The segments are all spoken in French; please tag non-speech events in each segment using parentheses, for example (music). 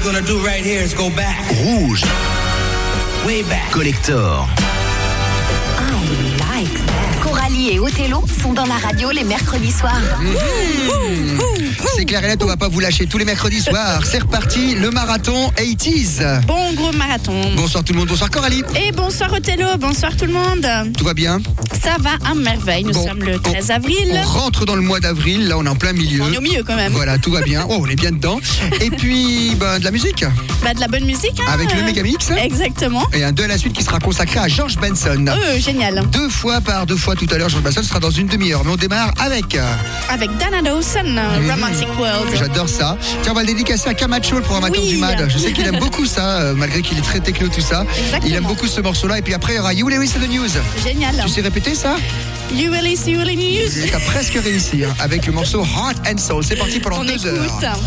what we're gonna do right here is go back, Rouge, way back. Collector. Et Othello sont dans la radio les mercredis soirs. C'est clair et net, on va pas vous lâcher tous les mercredis soirs. C'est reparti, le marathon 80s. Bon gros marathon. Bonsoir tout le monde, bonsoir Coralie. Et bonsoir Othello, bonsoir tout le monde. Tout va bien Ça va à merveille, nous Bon, sommes le on- 13 avril. On rentre dans le mois d'avril, là on est en plein milieu. On est au milieu quand même. Voilà, tout va bien. Oh, on est bien dedans. Et puis, ben, de la musique. Bah, de la bonne musique. hein, Avec le euh, Megamix. Exactement. Et un 2 à la suite qui sera consacré à George Benson. Euh, génial. Deux fois par deux fois tout à l'heure, George Benson sera dans une demi-heure. Mais on démarre avec. euh, Avec Dana Dawson, euh, Mhm. Romantic World. J'adore ça. Tiens, on va le dédicacer à Camacho, le programmateur Oui. du MAD. Je sais qu'il aime beaucoup ça, euh, malgré qu'il est très techno, tout ça. Exactement. Il aime beaucoup ce morceau-là. Et puis après, il y aura You Lewis and the News. Génial. Tu sais répéter ça? You will see you news. T'as presque réussi hein, avec le morceau Heart and Soul. C'est parti pendant On deux écoute. heures.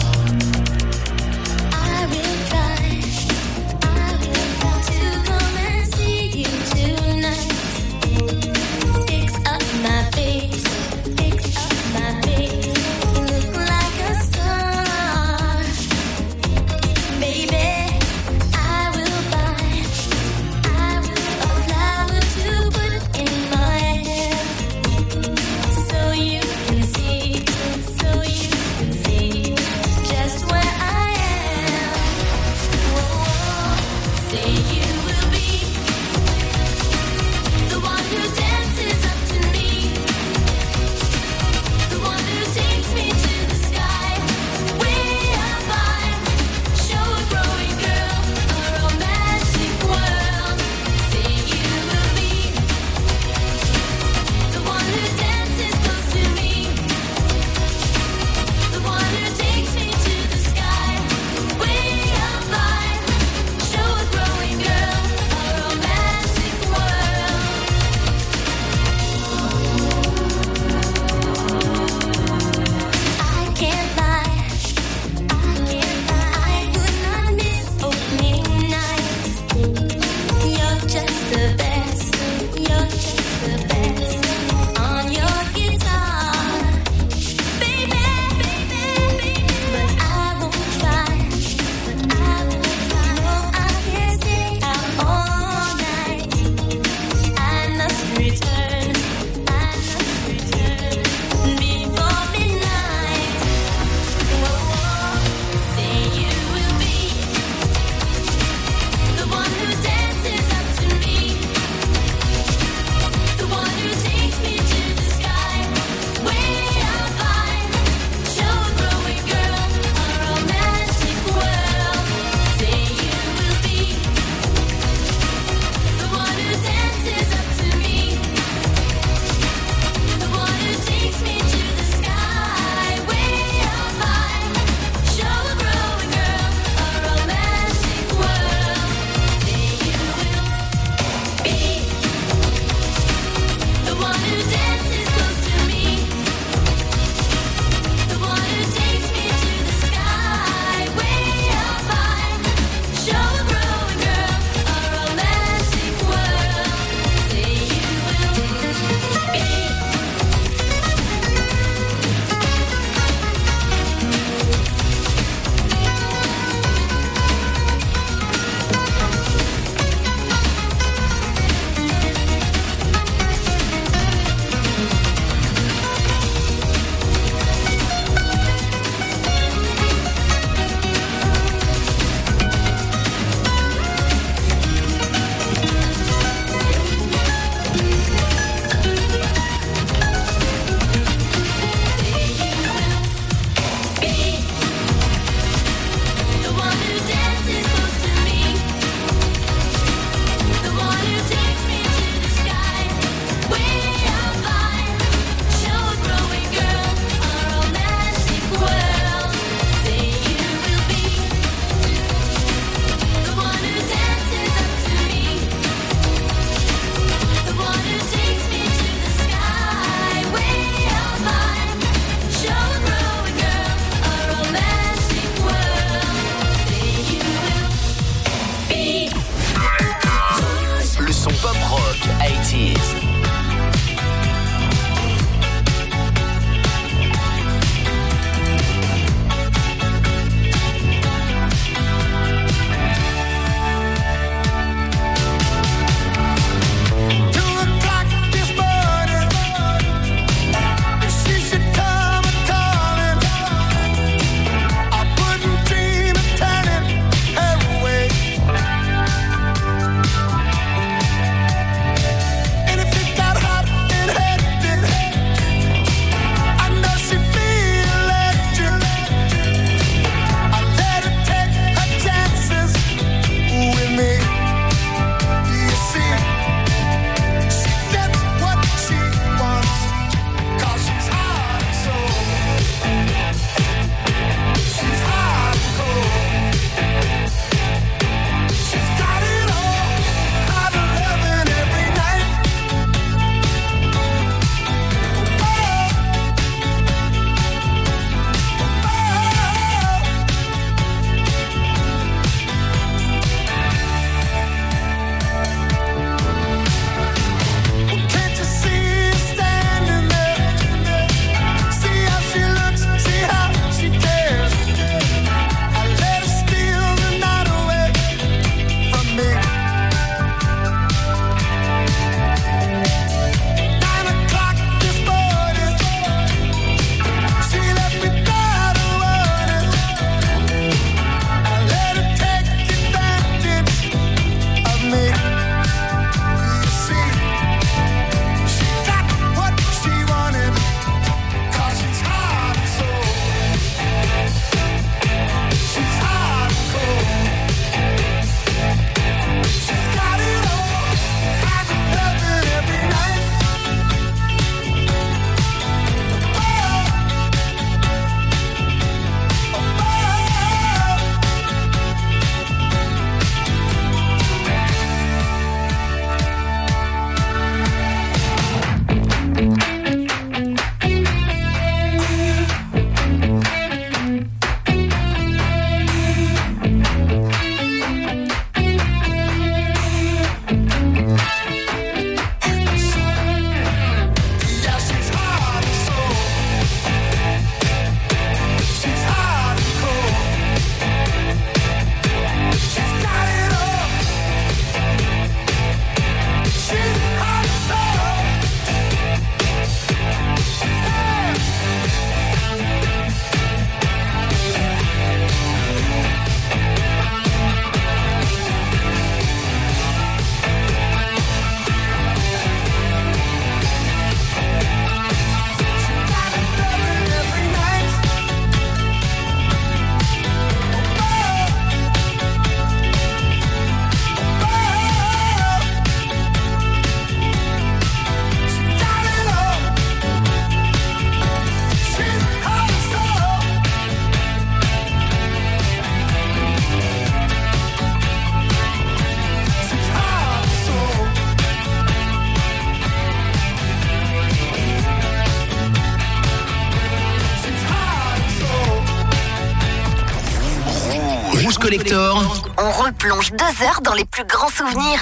On replonge deux heures dans les plus grands souvenirs.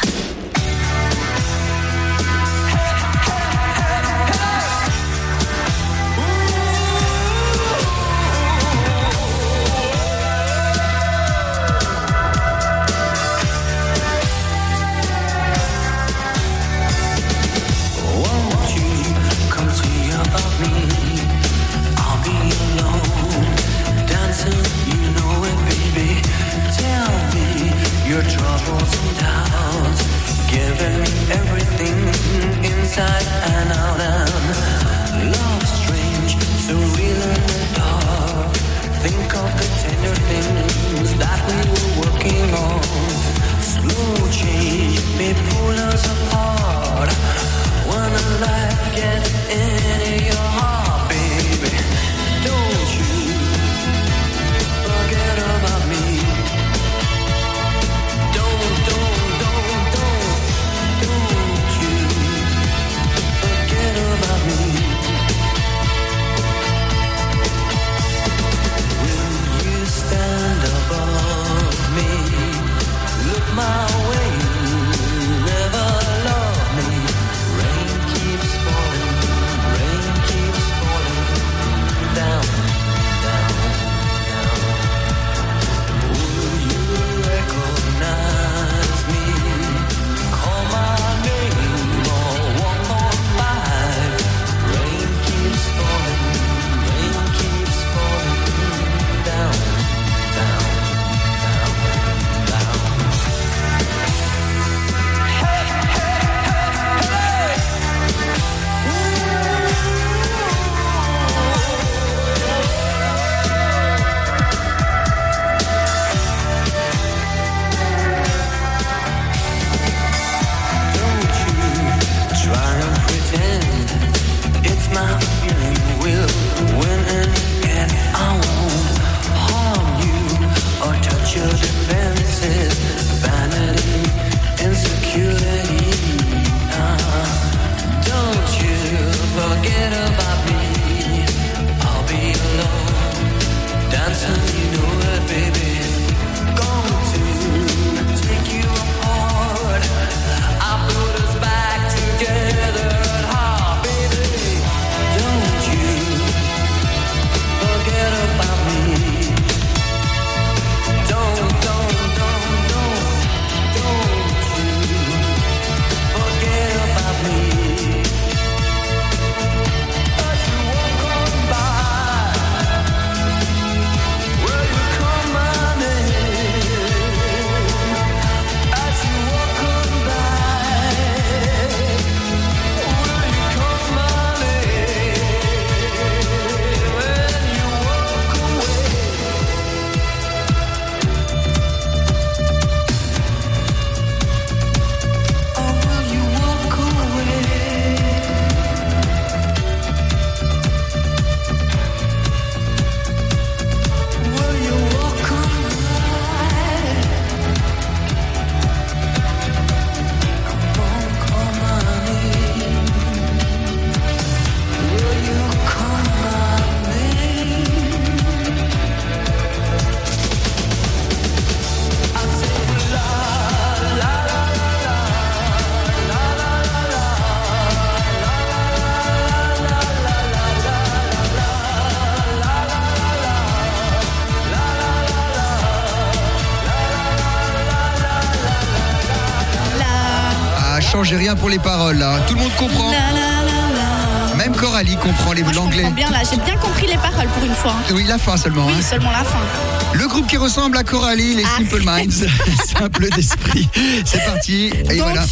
j'ai rien pour les paroles là. Tout le monde comprend. Ali comprend les l'anglais. bien là, j'ai bien compris les paroles pour une fois. Hein. Oui, la fin seulement. Oui, hein. seulement la fin. Le groupe qui ressemble à Coralie, les. Ah. Simple Minds, (laughs) (laughs) simple d'esprit. C'est parti. Et voilà.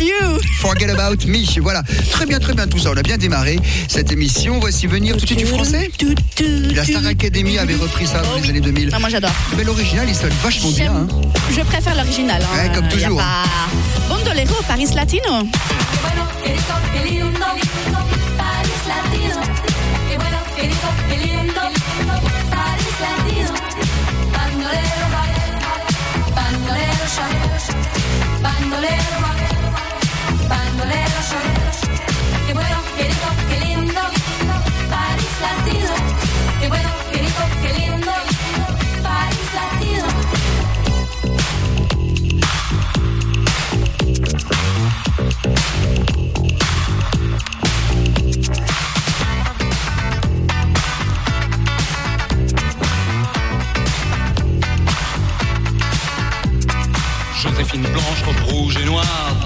Forget about me. Voilà. Très bien, très bien tout ça. On a bien démarré cette émission. Voici venir tout de suite du français. La Star Academy avait repris ça dans les années 2000. Moi j'adore. Mais l'original, il sonne vachement bien. Hein. Je préfère l'original. Comme toujours. Pas... Bandolero, Paris Latino. Paris Latino. Get.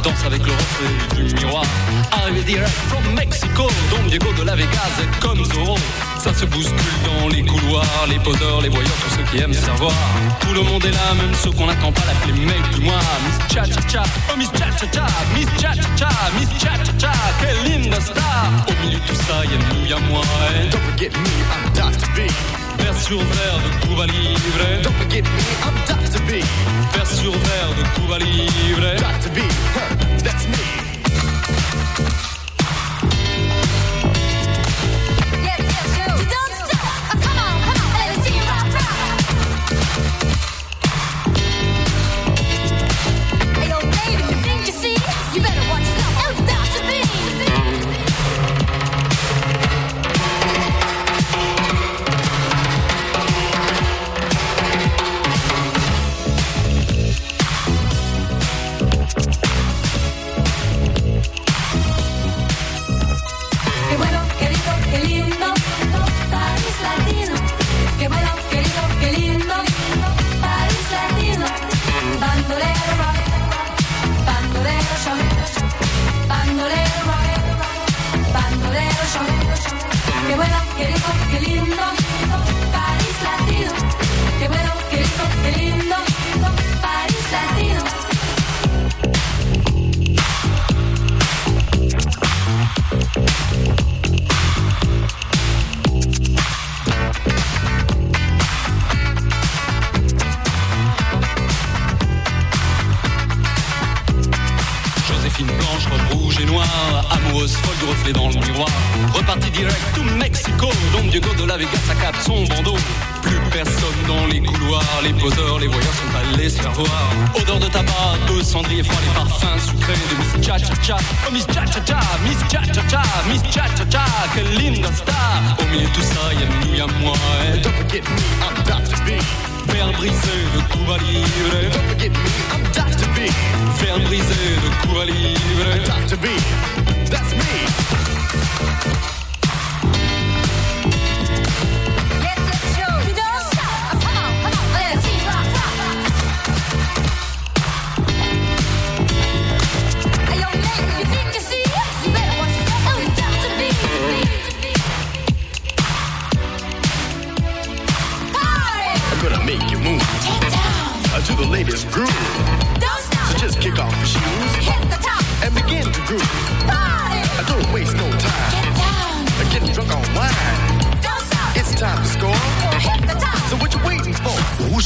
danse avec le reflet du miroir. Arrivé direct from Mexico, Don Diego de la Vegas comme Zorro. Ça se bouscule dans les couloirs, les poseurs, les voyeurs, tous ceux qui aiment savoir. Tout le monde est là, même ceux qu'on n'attend pas, l'appeler mec du mois. Miss Cha Cha Cha, oh Miss Cha Cha Cha, Miss Cha Cha Cha, Miss Cha Cha Cha, quelle linda star. Au milieu de tout ça, y'a nous, y'a moi. Eh. Don't forget me, I'm Dr. B. Version vert de Cuba Libre. Don't forget me, I'm Dr. B. Version vert de Cuba Libre. Dr. B, huh, that's me.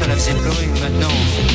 ça la faisait pleurer, maintenant.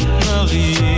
Marie.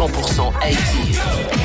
100% 80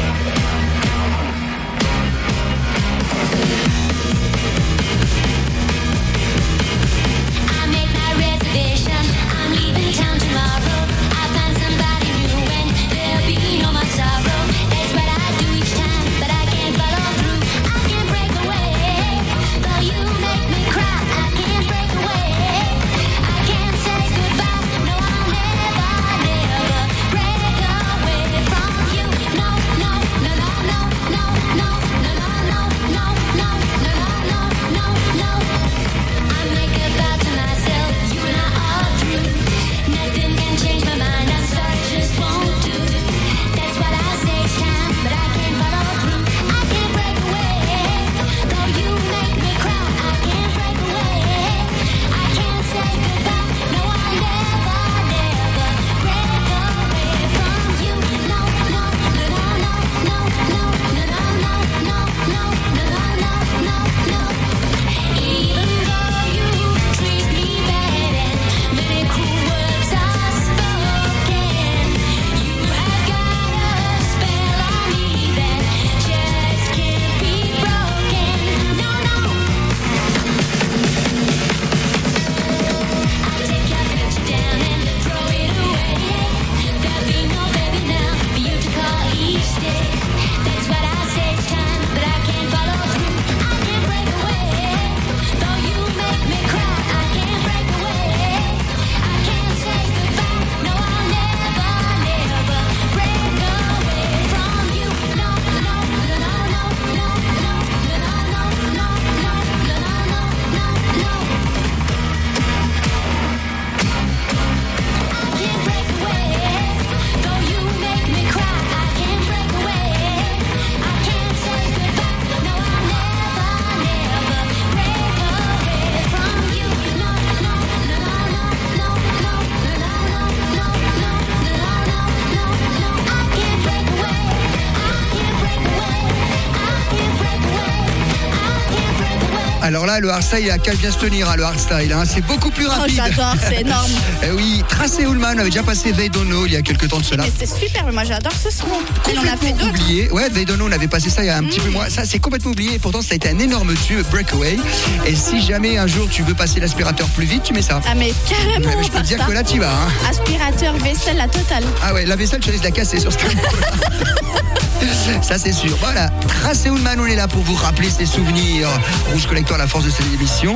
Alors là, le hardstyle, il a qu'à bien se tenir, hein, le hardstyle. hein. C'est beaucoup plus Oh, rapide. j'adore, c'est (laughs) énorme. Eh oui, Tracé Ullman avait déjà passé Know il y a quelques temps de cela. Mais c'est super, mais moi j'adore ce son. Il en a fait d'autres. oublié. Ouais, Know, on avait passé ça il y a un petit peu moins. Ça, c'est complètement oublié. Pourtant, ça a été un énorme tube, Breakaway. Et si jamais un jour tu veux passer l'aspirateur plus vite, tu mets ça. Ah mais carrément. Ouais, mais je peux te dire ça. que là, tu vas. hein. Aspirateur, vaisselle, la totale. Ah ouais, la vaisselle, tu risques de la casser sur ce. (laughs) (laughs) Ça, c'est sûr. Voilà, Tracé Ullman, on est là pour vous rappeler ces souvenirs. Rouge Collector, la force de cette émission.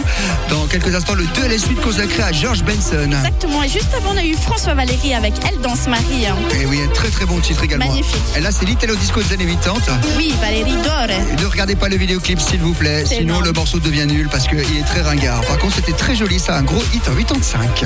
Dans quelques instants, le 2 à la suite consacré à George Benson. Exactement. Et juste avant, on a eu François Valéry avec Elle danse Marie. Et oui, un très très bon titre également. Magnifique. Et là, c'est l'Italo Disco des années 80. Oui, Valérie dort. Ne regardez pas le vidéoclip s'il vous plaît, sinon énorme. le morceau devient nul parce qu'il est très ringard. Par contre, c'était très joli, ça, un gros hit en 85.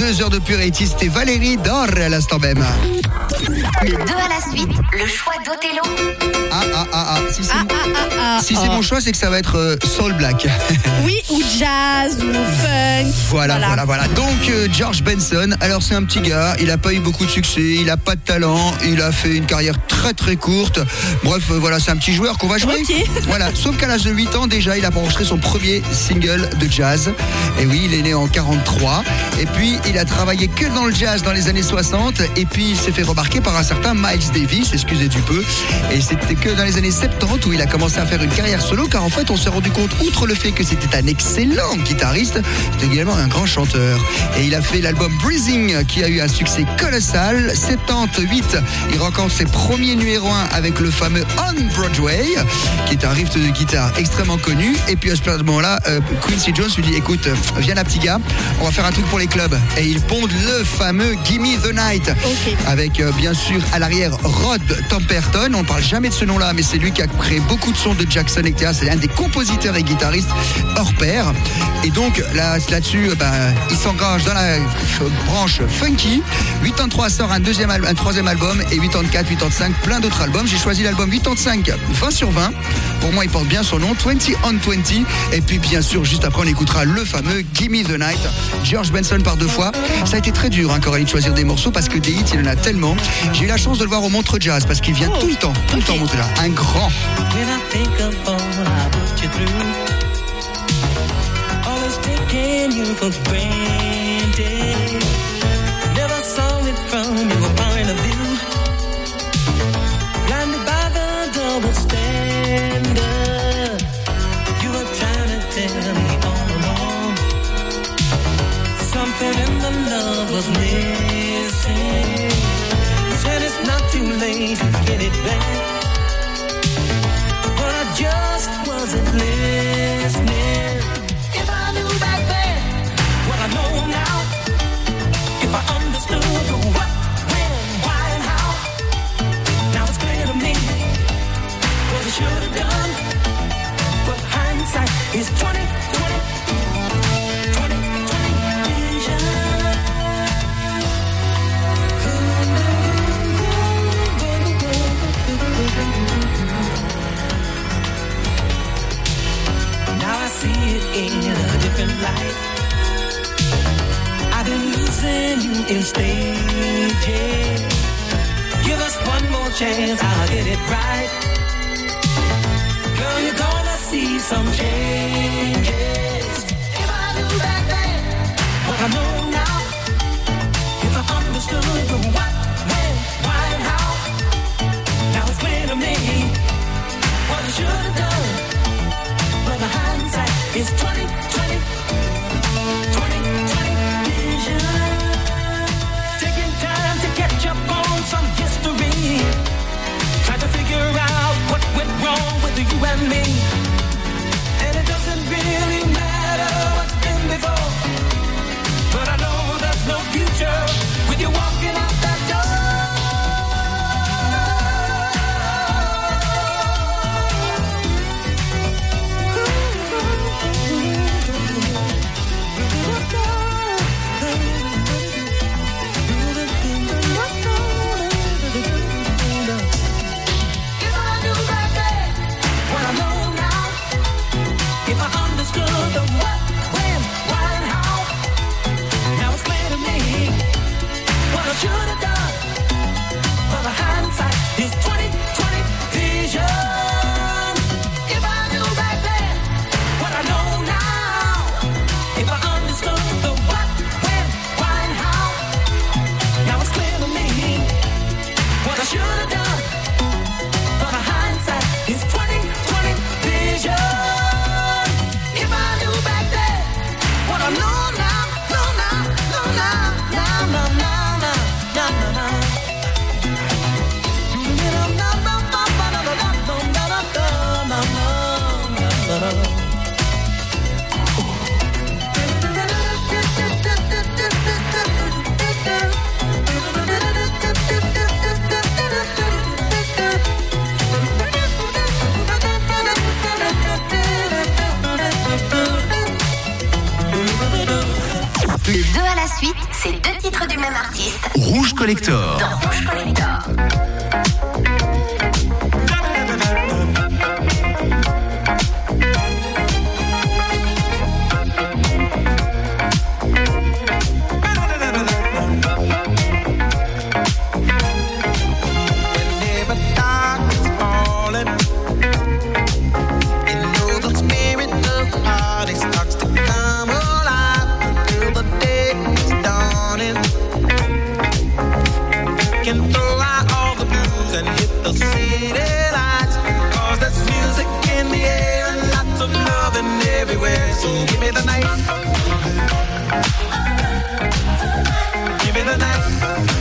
Deux heures de purité. C'était Valérie Dor à l'instant même. Le 2 à la suite, le choix d'Othello. Ah, ah, ah, ah. Si c'est Ah, ah, ah, ah, si c'est ah. mon choix, c'est que ça va être euh, Soul Black. (laughs) Oui, ou jazz, ou funk. Voilà, voilà, voilà. Donc, euh, George Benson, alors c'est un petit gars, il a pas eu beaucoup de succès, il a pas de talent, il a fait une carrière très très courte. Bref, euh, voilà, c'est un petit joueur qu'on va jouer. Ok. (laughs) Voilà, sauf qu'à l'âge de 8 ans, déjà, il a enregistré son premier single de jazz. Et oui, il est né en 43. Et puis, il a travaillé que dans le jazz dans les années 60. Et puis, il s'est fait remarquer par un certain Miles Davis, excusez du peu. Et c'était que dans les années 70 où il a commencé à faire une carrière solo, car en fait, on s'est rendu compte, outre le fait que c'était un excellent guitariste, c'était également un grand chanteur. Et il a fait l'album Breathing, qui a eu un succès colossal. 78, il rencontre ses premiers numéros 1 avec le fameux On Broadway, qui est un riff de guitare extrêmement connu. Et puis à ce moment-là, euh, Quincy Jones lui dit écoute, viens là petit gars, on va faire un truc pour les clubs. Et il ponde le fameux Gimme the Night. Avec euh, bien sûr à l'arrière Rod Temperton. On ne parle jamais de ce nom-là, mais c'est lui qui a créé beaucoup de sons de Jackson, etc. C'est un des compositeurs et guitaristes hors pair. Et donc là, là-dessus, euh, ben, il s'engage dans la branche funky. 83 sort un deuxième, un troisième album et 84, 85, plein d'autres albums. J'ai choisi l'album 85, 20 sur 20. Pour moi, il porte bien son nom, 20 on 20. Et puis bien sûr, juste après, on écoutera le fameux Gimme the Night, George Benson par deux fois. Ça a été très dur, hein, Coralie, de choisir des morceaux parce que des hits, il en a tellement. J'ai eu la chance de le voir au Montre Jazz parce qu'il vient Oh, tout le temps, tout le temps au Montre Jazz. Un grand. Never saw it from to living everywhere. So give me the night. Give me the night.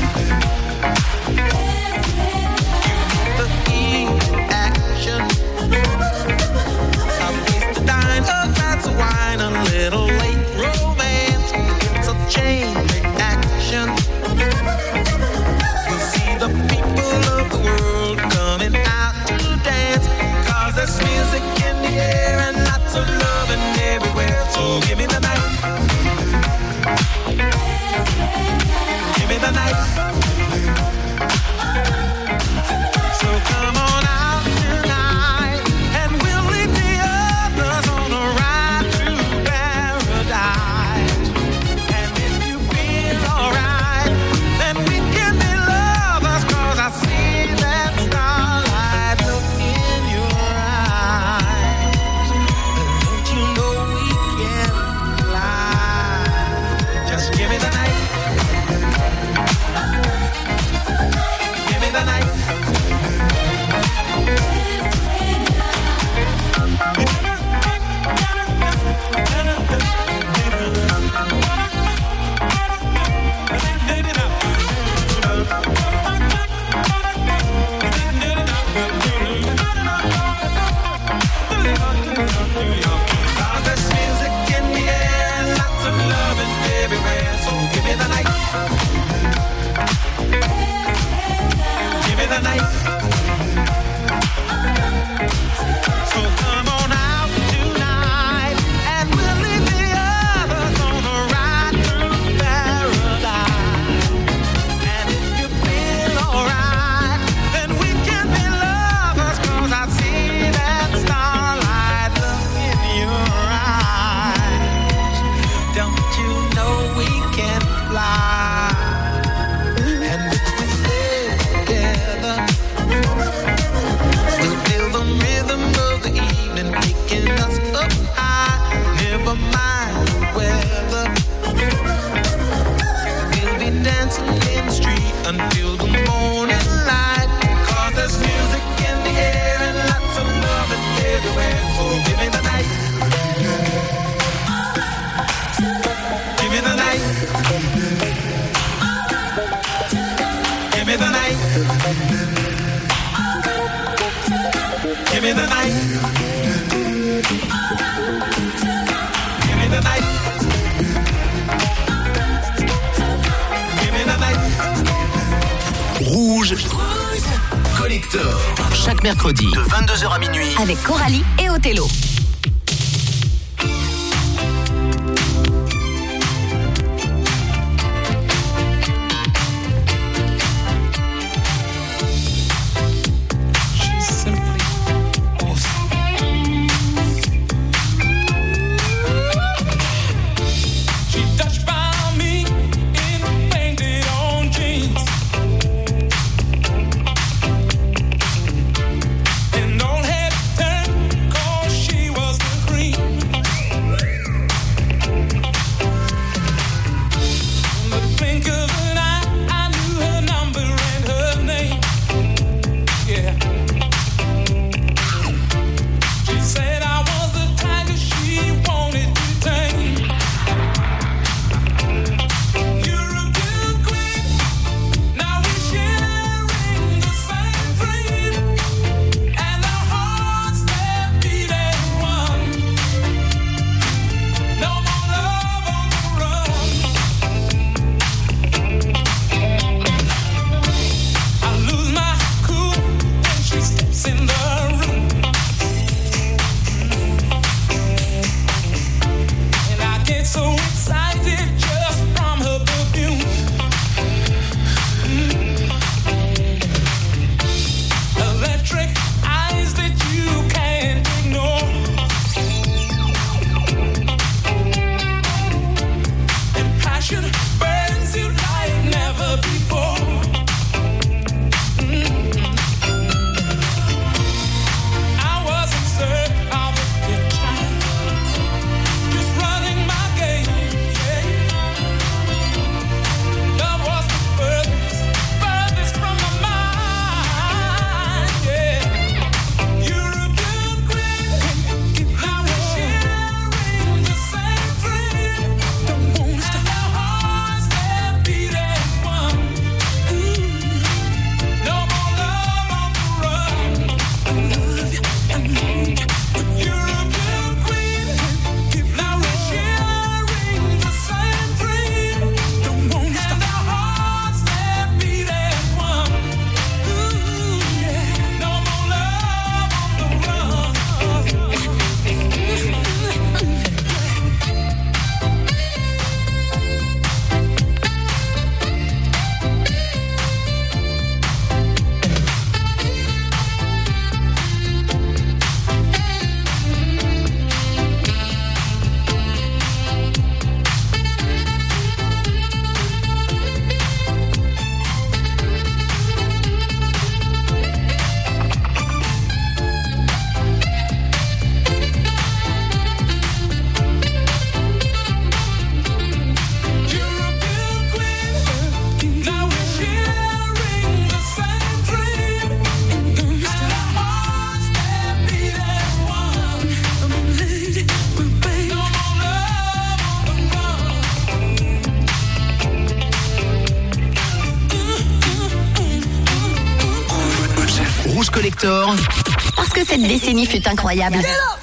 Décennie fut incroyable.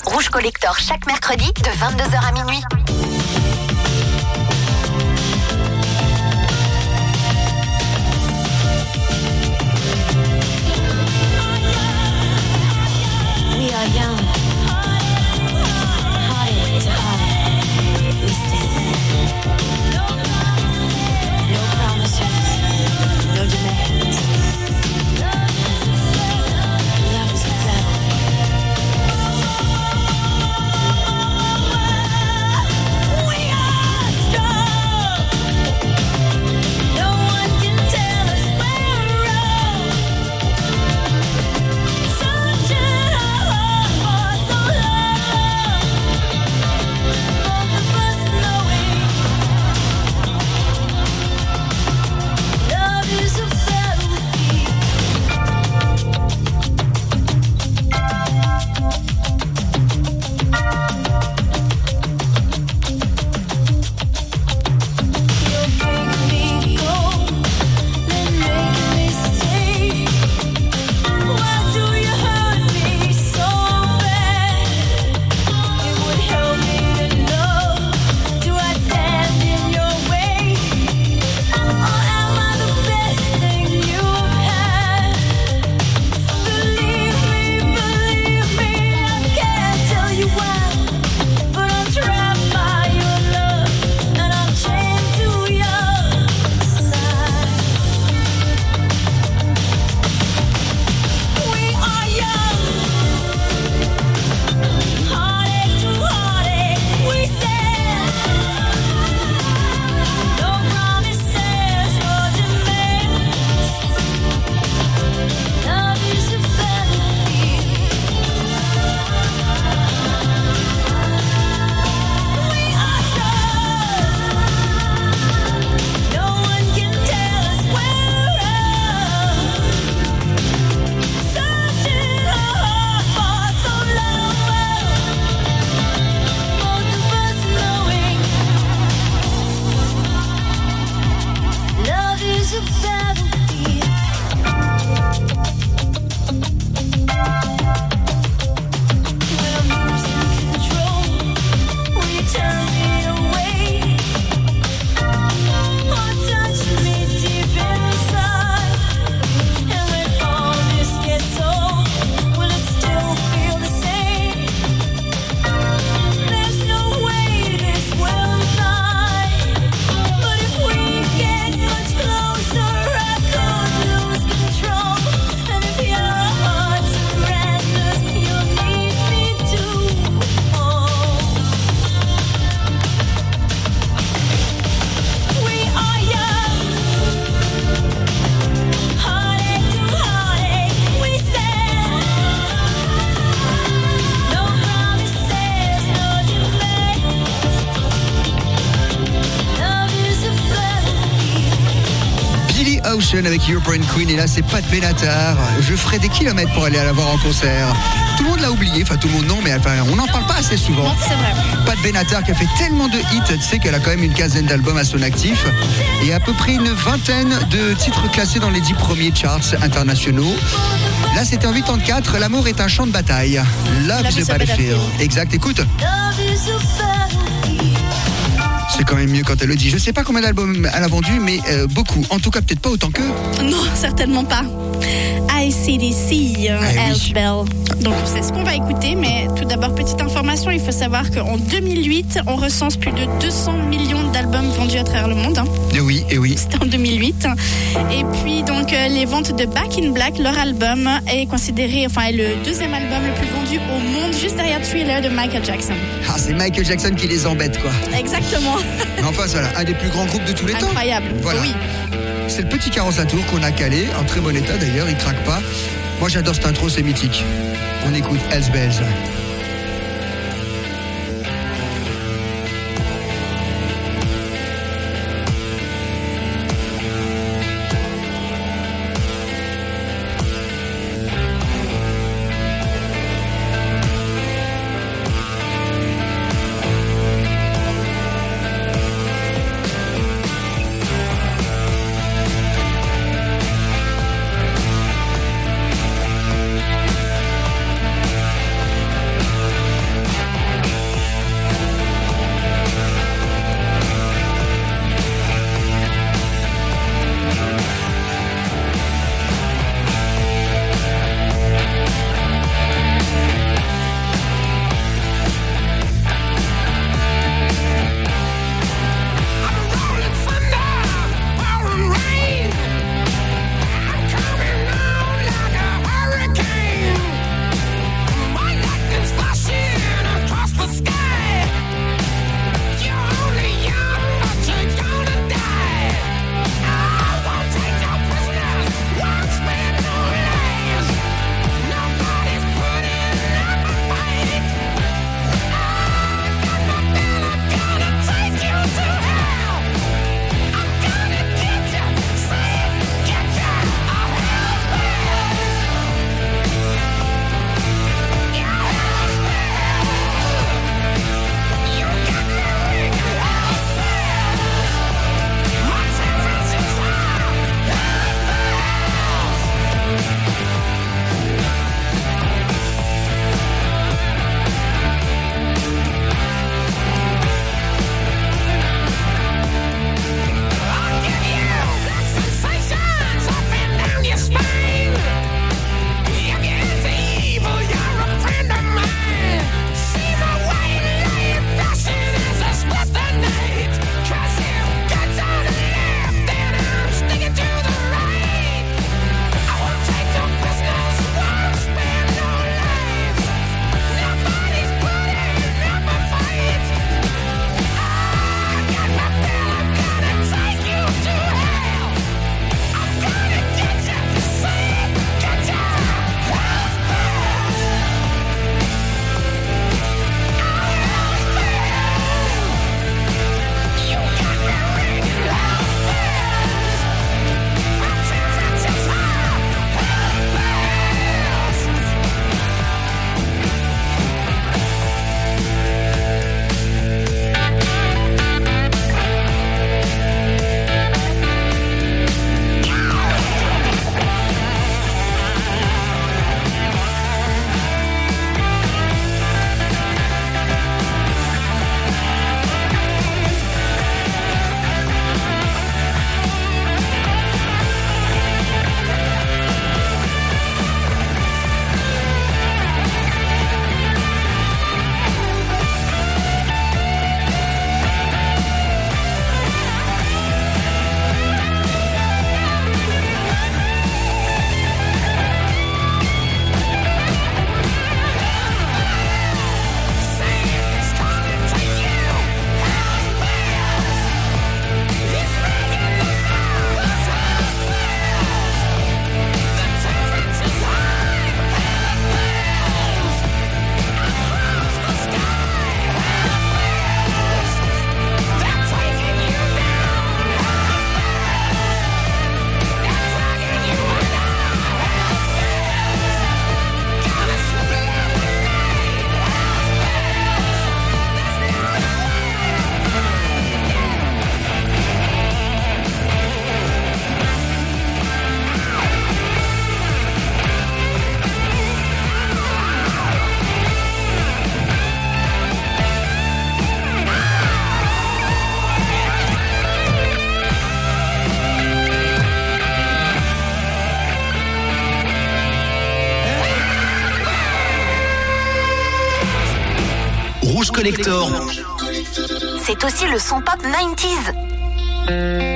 Rouge Collector chaque mercredi de 22h à minuit. Ocean avec Your Brain Queen et là c'est Pat Benatar. Je ferai des kilomètres pour aller la voir en concert. Tout le monde l'a oublié, enfin tout le monde non, mais enfin on n'en parle pas assez souvent. Non, c'est vrai. Pat Benatar qui a fait tellement de hits, tu sais qu'elle a quand même une quinzaine d'albums à son actif et à peu près une vingtaine de titres classés dans les dix premiers charts internationaux. Là c'était en 84, l'amour est un champ de bataille. Love, Love is a battlefield. Exact, écoute, Love is a. c'est quand même mieux quand elle le dit. Je sais pas combien d'albums elle a vendu, mais euh, beaucoup. En tout cas peut-être pas autant que... Non, certainement pas. ICDC, euh, Ah oui. Bell. Donc c'est ce qu'on va écouter, mais tout d'abord, petite information, il faut savoir qu'en 2008, on recense plus de 200 millions d'albums vendus à travers le monde. hein. Et oui, et oui. C'était en 2008. Et puis donc euh, les ventes de Back in Black, leur album est considéré, enfin est le deuxième album le plus vendu au monde, juste derrière Thriller de Michael Jackson. Ah, c'est Michael Jackson qui les embête, quoi. Exactement. (laughs) Mais enfin, voilà, un des plus grands groupes de tous les temps. Incroyable. Voilà. Oui. C'est le petit carrosse à tour qu'on a calé, en très bon état d'ailleurs, il craque pas. Moi j'adore cette intro, c'est mythique. On écoute Hells C'est aussi le son pop 90s.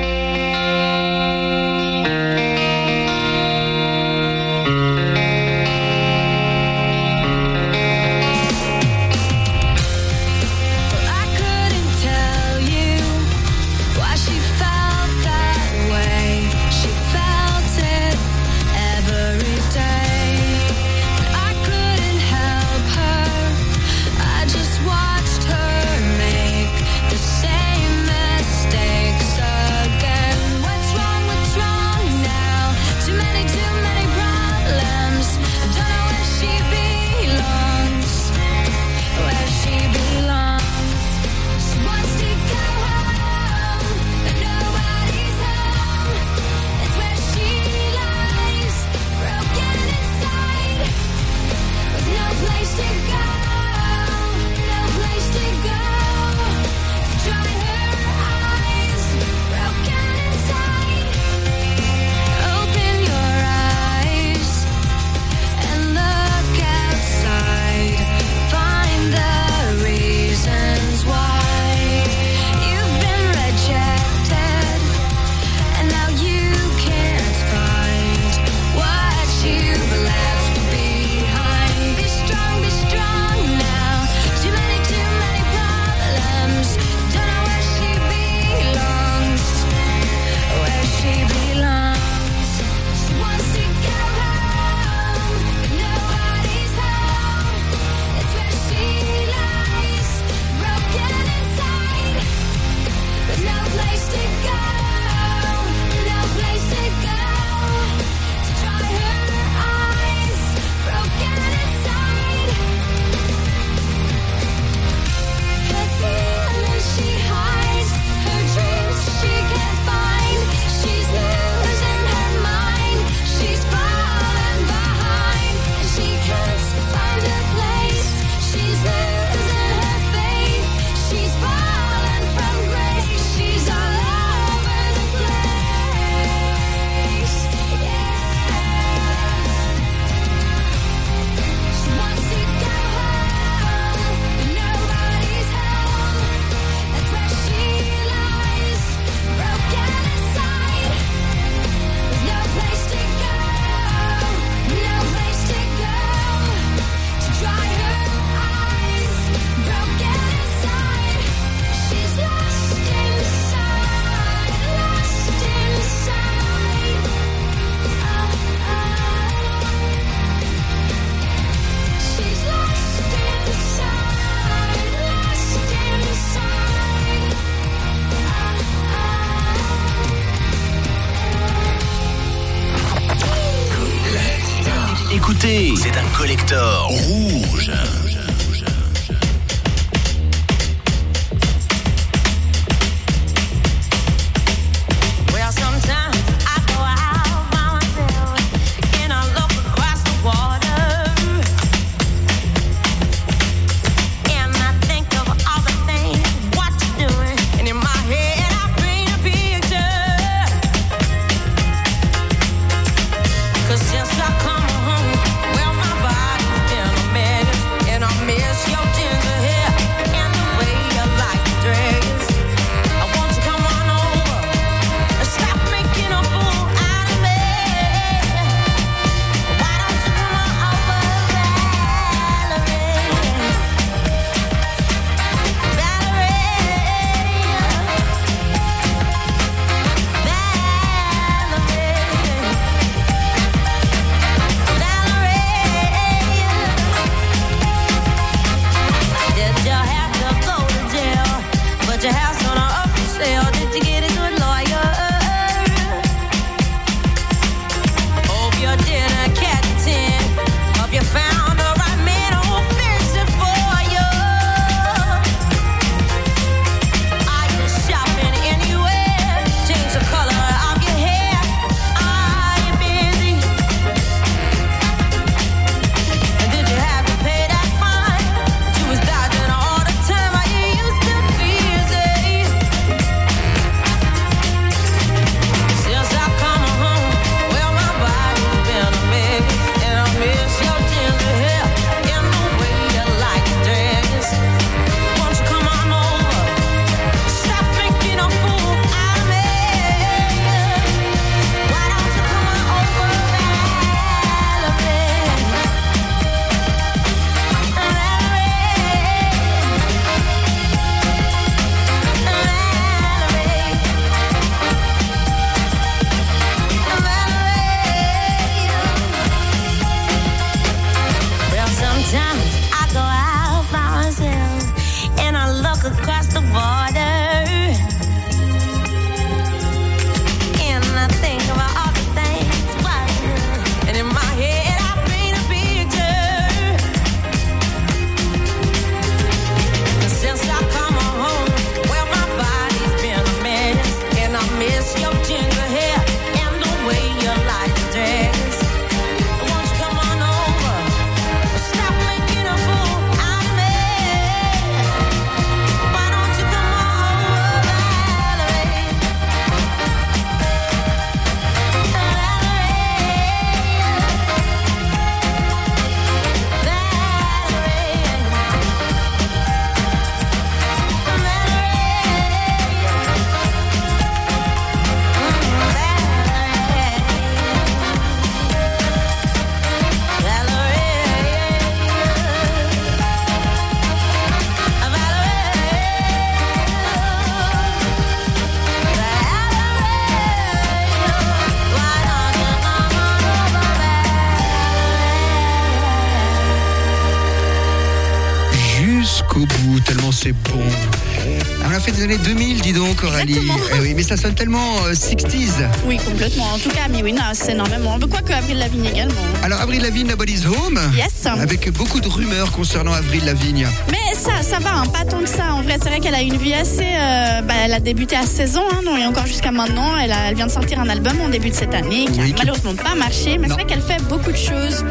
Tellement euh, 60s. Oui, complètement. En tout cas, Amy Winehouse, énormément. Quoique Avril Lavigne également. Alors, Avril Lavigne, Nobody's Home. Yes. Avec beaucoup de rumeurs concernant Avril Lavigne. Mais ça, ça va, hein, pas tant que ça. En vrai, c'est vrai qu'elle a une vie assez. euh, bah, elle a débuté à 16 ans, hein, donc, et encore jusqu'à maintenant. Elle, a- elle vient de sortir un album en début de cette année qui Oui, a qui- malheureusement pas marché. Mais Non. c'est vrai qu'elle fait beaucoup de choses.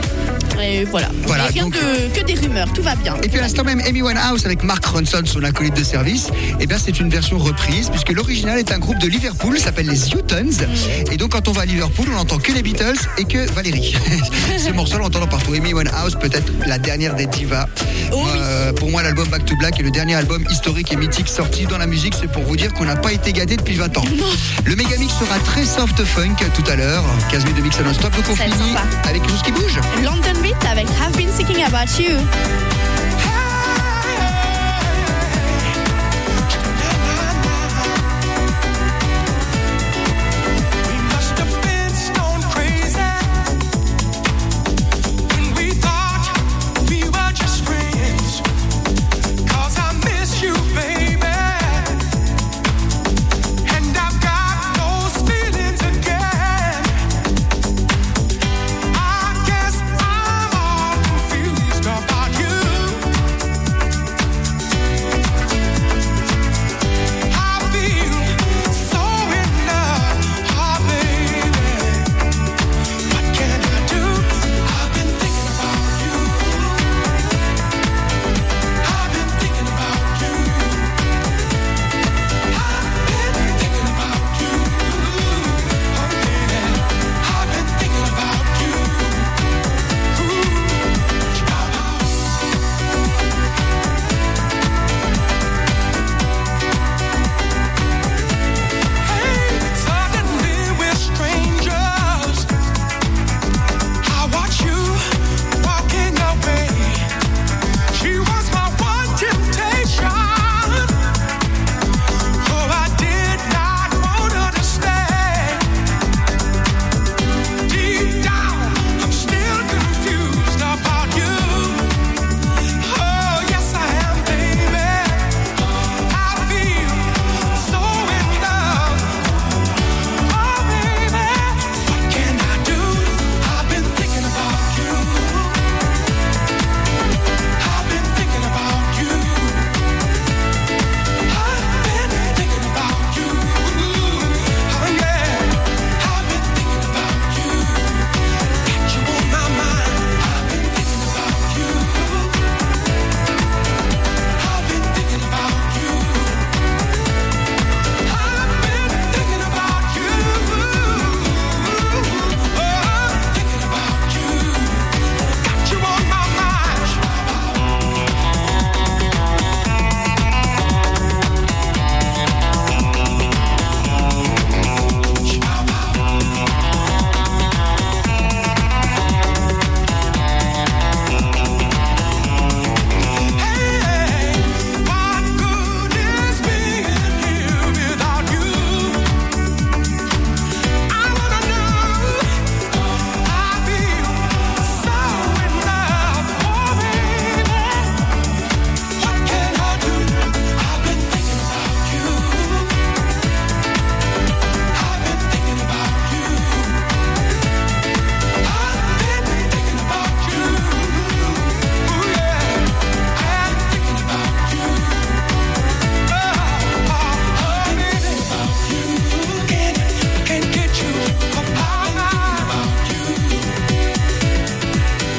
Et voilà. Voilà, Et rien donc- de, que des rumeurs, tout va bien. Et puis à l'instant même, Amy Winehouse avec Mark Ronson, son acolyte de service, eh bien c'est une version reprise puisque l'original est un groupe de Liverpool, s'appelle les Utons. Et donc quand on va à Liverpool, on n'entend que les Beatles et que Valérie. (laughs) Ce morceau, on l'entend partout. Amy Winehouse, peut-être la dernière des divas. Oh oui. Euh, pour moi, l'album Back to Black est le dernier album historique et mythique sorti dans la musique. C'est pour vous dire qu'on n'a pas été gâté depuis 20 ans. Le Megamix sera très soft funk tout à l'heure. 15 minutes de mix à non-stop. Donc on Ça finit avec tout ce qui bouge. London Beat avec Have Been Thinking About You.